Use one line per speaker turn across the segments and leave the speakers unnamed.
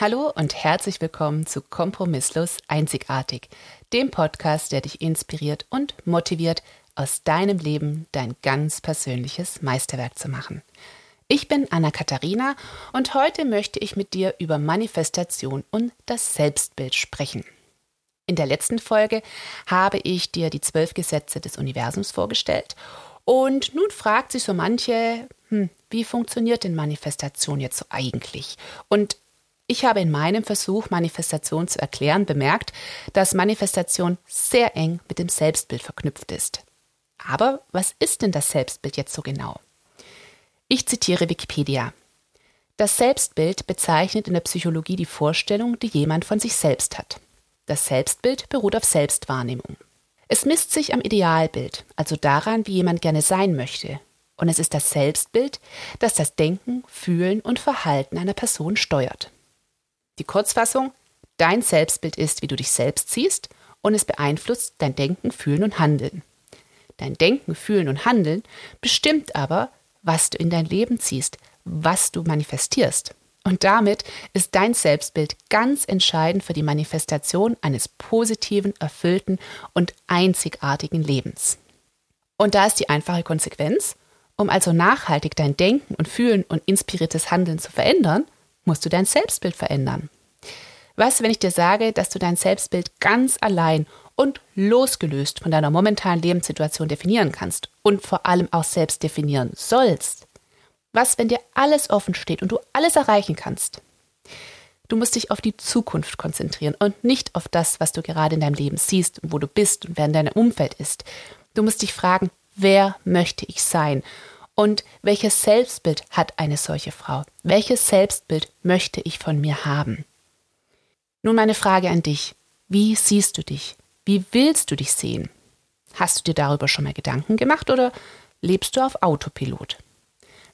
Hallo und herzlich willkommen zu Kompromisslos Einzigartig, dem Podcast, der dich inspiriert und motiviert, aus deinem Leben dein ganz persönliches Meisterwerk zu machen. Ich bin Anna-Katharina und heute möchte ich mit dir über Manifestation und das Selbstbild sprechen. In der letzten Folge habe ich dir die zwölf Gesetze des Universums vorgestellt und nun fragt sich so manche, hm, wie funktioniert denn Manifestation jetzt so eigentlich? Und ich habe in meinem Versuch, Manifestation zu erklären, bemerkt, dass Manifestation sehr eng mit dem Selbstbild verknüpft ist. Aber was ist denn das Selbstbild jetzt so genau? Ich zitiere Wikipedia. Das Selbstbild bezeichnet in der Psychologie die Vorstellung, die jemand von sich selbst hat. Das Selbstbild beruht auf Selbstwahrnehmung. Es misst sich am Idealbild, also daran, wie jemand gerne sein möchte. Und es ist das Selbstbild, das das Denken, Fühlen und Verhalten einer Person steuert. Die Kurzfassung, dein Selbstbild ist, wie du dich selbst siehst und es beeinflusst dein Denken, Fühlen und Handeln. Dein Denken, Fühlen und Handeln bestimmt aber, was du in dein Leben ziehst, was du manifestierst. Und damit ist dein Selbstbild ganz entscheidend für die Manifestation eines positiven, erfüllten und einzigartigen Lebens. Und da ist die einfache Konsequenz, um also nachhaltig dein Denken und Fühlen und inspiriertes Handeln zu verändern, musst du dein Selbstbild verändern. Was, wenn ich dir sage, dass du dein Selbstbild ganz allein und losgelöst von deiner momentanen Lebenssituation definieren kannst und vor allem auch selbst definieren sollst? Was, wenn dir alles offen steht und du alles erreichen kannst? Du musst dich auf die Zukunft konzentrieren und nicht auf das, was du gerade in deinem Leben siehst, wo du bist und wer in deinem Umfeld ist. Du musst dich fragen, wer möchte ich sein? Und welches Selbstbild hat eine solche Frau? Welches Selbstbild möchte ich von mir haben? Nun meine Frage an dich. Wie siehst du dich? Wie willst du dich sehen? Hast du dir darüber schon mal Gedanken gemacht oder lebst du auf Autopilot?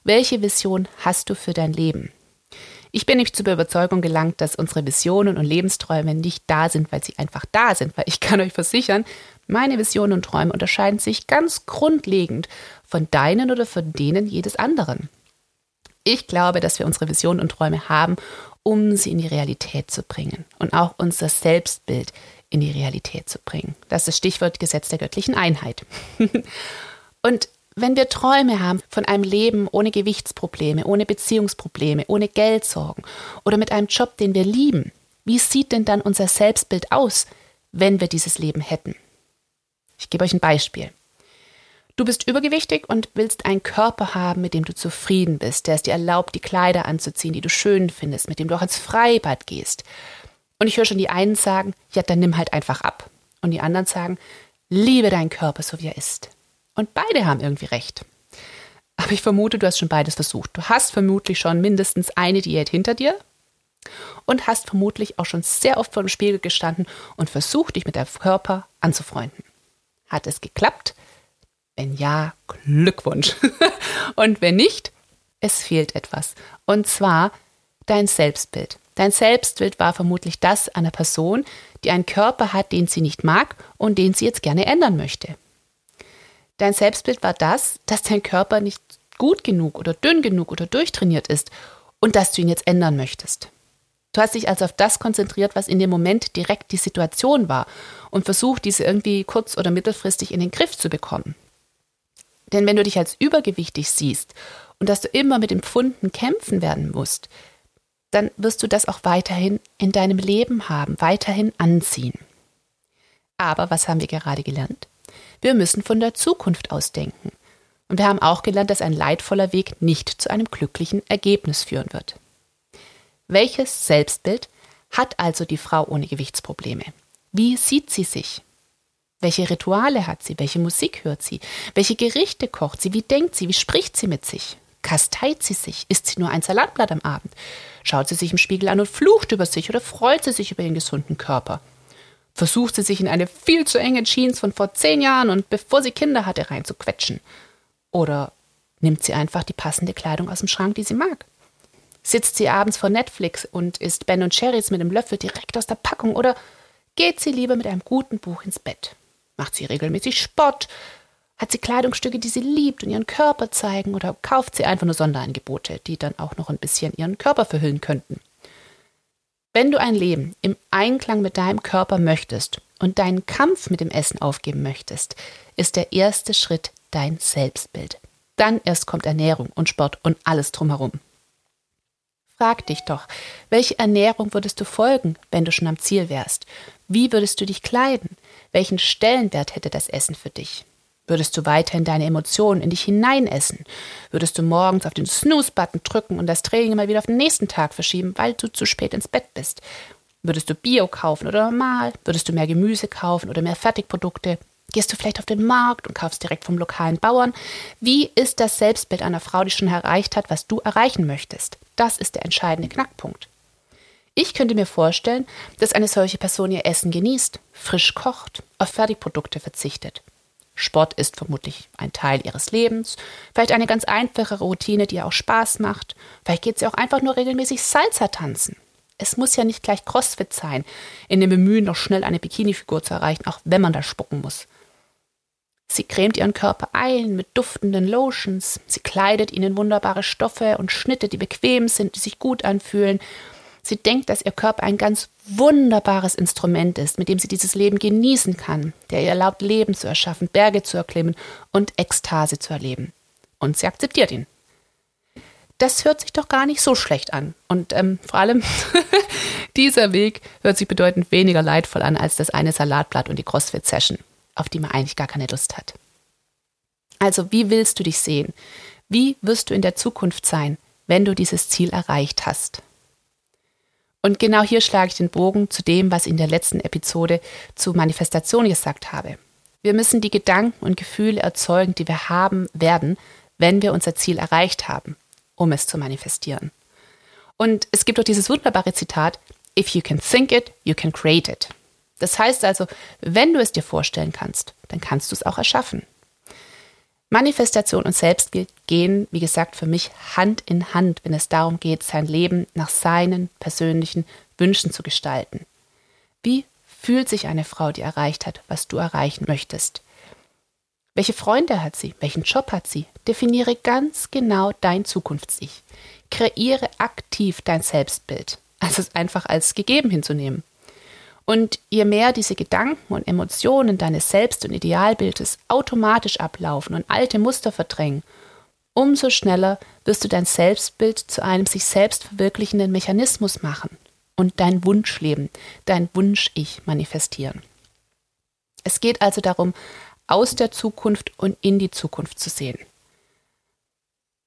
Welche Vision hast du für dein Leben? Ich bin nicht zur Überzeugung gelangt, dass unsere Visionen und Lebensträume nicht da sind, weil sie einfach da sind, weil ich kann euch versichern, meine Visionen und Träume unterscheiden sich ganz grundlegend von deinen oder von denen jedes anderen. Ich glaube, dass wir unsere Visionen und Träume haben, um sie in die Realität zu bringen und auch unser Selbstbild in die Realität zu bringen. Das ist das Stichwort Gesetz der göttlichen Einheit. und wenn wir Träume haben von einem Leben ohne Gewichtsprobleme, ohne Beziehungsprobleme, ohne Geldsorgen oder mit einem Job, den wir lieben, wie sieht denn dann unser Selbstbild aus, wenn wir dieses Leben hätten? Ich gebe euch ein Beispiel. Du bist übergewichtig und willst einen Körper haben, mit dem du zufrieden bist, der es dir erlaubt, die Kleider anzuziehen, die du schön findest, mit dem du auch ins Freibad gehst. Und ich höre schon die einen sagen, ja, dann nimm halt einfach ab. Und die anderen sagen, liebe deinen Körper so wie er ist. Und beide haben irgendwie recht. Aber ich vermute, du hast schon beides versucht. Du hast vermutlich schon mindestens eine Diät hinter dir und hast vermutlich auch schon sehr oft vor dem Spiegel gestanden und versucht, dich mit deinem Körper anzufreunden. Hat es geklappt? Wenn ja, Glückwunsch. und wenn nicht, es fehlt etwas. Und zwar dein Selbstbild. Dein Selbstbild war vermutlich das einer Person, die einen Körper hat, den sie nicht mag und den sie jetzt gerne ändern möchte. Dein Selbstbild war das, dass dein Körper nicht gut genug oder dünn genug oder durchtrainiert ist und dass du ihn jetzt ändern möchtest. Du hast dich also auf das konzentriert, was in dem Moment direkt die Situation war und versucht, diese irgendwie kurz- oder mittelfristig in den Griff zu bekommen. Denn wenn du dich als übergewichtig siehst und dass du immer mit den Pfunden kämpfen werden musst, dann wirst du das auch weiterhin in deinem Leben haben, weiterhin anziehen. Aber was haben wir gerade gelernt? Wir müssen von der Zukunft ausdenken. Und wir haben auch gelernt, dass ein leidvoller Weg nicht zu einem glücklichen Ergebnis führen wird. Welches Selbstbild hat also die Frau ohne Gewichtsprobleme? Wie sieht sie sich? Welche Rituale hat sie? Welche Musik hört sie? Welche Gerichte kocht sie? Wie denkt sie? Wie spricht sie mit sich? Kasteit sie sich? Isst sie nur ein Salatblatt am Abend? Schaut sie sich im Spiegel an und flucht über sich oder freut sie sich über ihren gesunden Körper? Versucht sie sich in eine viel zu enge Jeans von vor zehn Jahren und bevor sie Kinder hatte reinzuquetschen? Oder nimmt sie einfach die passende Kleidung aus dem Schrank, die sie mag? Sitzt sie abends vor Netflix und isst Ben und Cherries mit dem Löffel direkt aus der Packung oder geht sie lieber mit einem guten Buch ins Bett? Macht sie regelmäßig Sport? Hat sie Kleidungsstücke, die sie liebt und ihren Körper zeigen oder kauft sie einfach nur Sonderangebote, die dann auch noch ein bisschen ihren Körper verhüllen könnten? Wenn du ein Leben im Einklang mit deinem Körper möchtest und deinen Kampf mit dem Essen aufgeben möchtest, ist der erste Schritt dein Selbstbild. Dann erst kommt Ernährung und Sport und alles drumherum. Frag dich doch, welche Ernährung würdest du folgen, wenn du schon am Ziel wärst? Wie würdest du dich kleiden? Welchen Stellenwert hätte das Essen für dich? Würdest du weiterhin deine Emotionen in dich hineinessen? Würdest du morgens auf den Snooze-Button drücken und das Training mal wieder auf den nächsten Tag verschieben, weil du zu spät ins Bett bist? Würdest du Bio kaufen oder normal? Würdest du mehr Gemüse kaufen oder mehr Fertigprodukte? Gehst du vielleicht auf den Markt und kaufst direkt vom lokalen Bauern? Wie ist das Selbstbild einer Frau, die schon erreicht hat, was du erreichen möchtest? Das ist der entscheidende Knackpunkt. Ich könnte mir vorstellen, dass eine solche Person ihr Essen genießt, frisch kocht, auf Fertigprodukte verzichtet. Sport ist vermutlich ein Teil ihres Lebens, vielleicht eine ganz einfache Routine, die ihr auch Spaß macht, vielleicht geht sie auch einfach nur regelmäßig Salsa tanzen. Es muss ja nicht gleich Crossfit sein, in dem Bemühen, noch schnell eine Bikini-Figur zu erreichen, auch wenn man da spucken muss. Sie cremt ihren Körper ein mit duftenden Lotions, sie kleidet ihn in wunderbare Stoffe und Schnitte, die bequem sind, die sich gut anfühlen. Sie denkt, dass ihr Körper ein ganz wunderbares Instrument ist, mit dem sie dieses Leben genießen kann, der ihr erlaubt, Leben zu erschaffen, Berge zu erklimmen und Ekstase zu erleben. Und sie akzeptiert ihn. Das hört sich doch gar nicht so schlecht an. Und ähm, vor allem, dieser Weg hört sich bedeutend weniger leidvoll an als das eine Salatblatt und die CrossFit-Session auf die man eigentlich gar keine Lust hat. Also, wie willst du dich sehen? Wie wirst du in der Zukunft sein, wenn du dieses Ziel erreicht hast? Und genau hier schlage ich den Bogen zu dem, was ich in der letzten Episode zu Manifestation gesagt habe. Wir müssen die Gedanken und Gefühle erzeugen, die wir haben werden, wenn wir unser Ziel erreicht haben, um es zu manifestieren. Und es gibt auch dieses wunderbare Zitat, If you can think it, you can create it. Das heißt also, wenn du es dir vorstellen kannst, dann kannst du es auch erschaffen. Manifestation und Selbstbild gehen, wie gesagt, für mich Hand in Hand, wenn es darum geht, sein Leben nach seinen persönlichen Wünschen zu gestalten. Wie fühlt sich eine Frau, die erreicht hat, was du erreichen möchtest? Welche Freunde hat sie? Welchen Job hat sie? Definiere ganz genau dein Zukunfts-Ich. Kreiere aktiv dein Selbstbild. Also es einfach als gegeben hinzunehmen. Und je mehr diese Gedanken und Emotionen deines Selbst- und Idealbildes automatisch ablaufen und alte Muster verdrängen, umso schneller wirst du dein Selbstbild zu einem sich selbst verwirklichenden Mechanismus machen und dein Wunschleben, dein Wunsch-Ich manifestieren. Es geht also darum, aus der Zukunft und in die Zukunft zu sehen.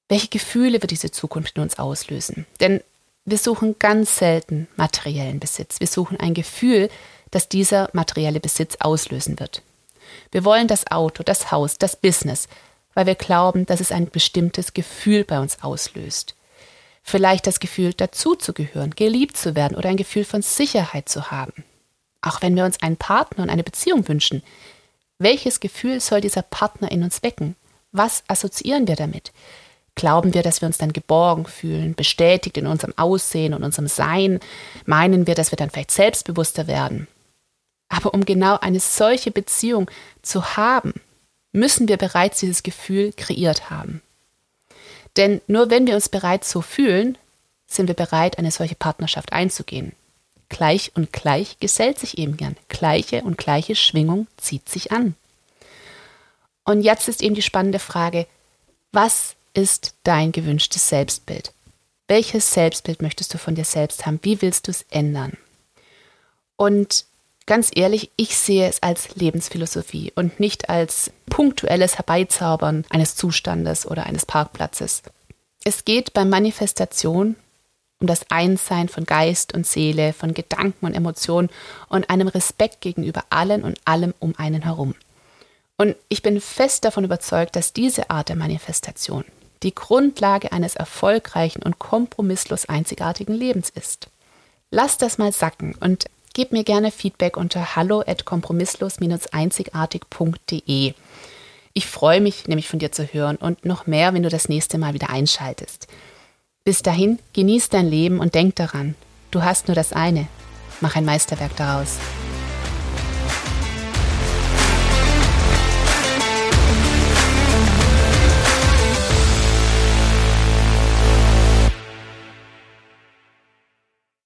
Welche Gefühle wird diese Zukunft in uns auslösen? Denn wir suchen ganz selten materiellen Besitz. Wir suchen ein Gefühl, das dieser materielle Besitz auslösen wird. Wir wollen das Auto, das Haus, das Business, weil wir glauben, dass es ein bestimmtes Gefühl bei uns auslöst. Vielleicht das Gefühl, dazuzugehören, geliebt zu werden oder ein Gefühl von Sicherheit zu haben. Auch wenn wir uns einen Partner und eine Beziehung wünschen, welches Gefühl soll dieser Partner in uns wecken? Was assoziieren wir damit? Glauben wir, dass wir uns dann geborgen fühlen, bestätigt in unserem Aussehen und unserem Sein? Meinen wir, dass wir dann vielleicht selbstbewusster werden? Aber um genau eine solche Beziehung zu haben, müssen wir bereits dieses Gefühl kreiert haben. Denn nur wenn wir uns bereits so fühlen, sind wir bereit, eine solche Partnerschaft einzugehen. Gleich und gleich gesellt sich eben gern. Gleiche und gleiche Schwingung zieht sich an. Und jetzt ist eben die spannende Frage, was ist dein gewünschtes Selbstbild? Welches Selbstbild möchtest du von dir selbst haben? Wie willst du es ändern? Und ganz ehrlich, ich sehe es als Lebensphilosophie und nicht als punktuelles Herbeizaubern eines Zustandes oder eines Parkplatzes. Es geht bei Manifestation um das Einssein von Geist und Seele, von Gedanken und Emotionen und einem Respekt gegenüber allen und allem um einen herum. Und ich bin fest davon überzeugt, dass diese Art der Manifestation die Grundlage eines erfolgreichen und kompromisslos einzigartigen Lebens ist. Lass das mal sacken und gib mir gerne Feedback unter hallo at kompromisslos-einzigartig.de. Ich freue mich nämlich von dir zu hören und noch mehr, wenn du das nächste Mal wieder einschaltest. Bis dahin, genieß dein Leben und denk daran, du hast nur das eine. Mach ein Meisterwerk daraus.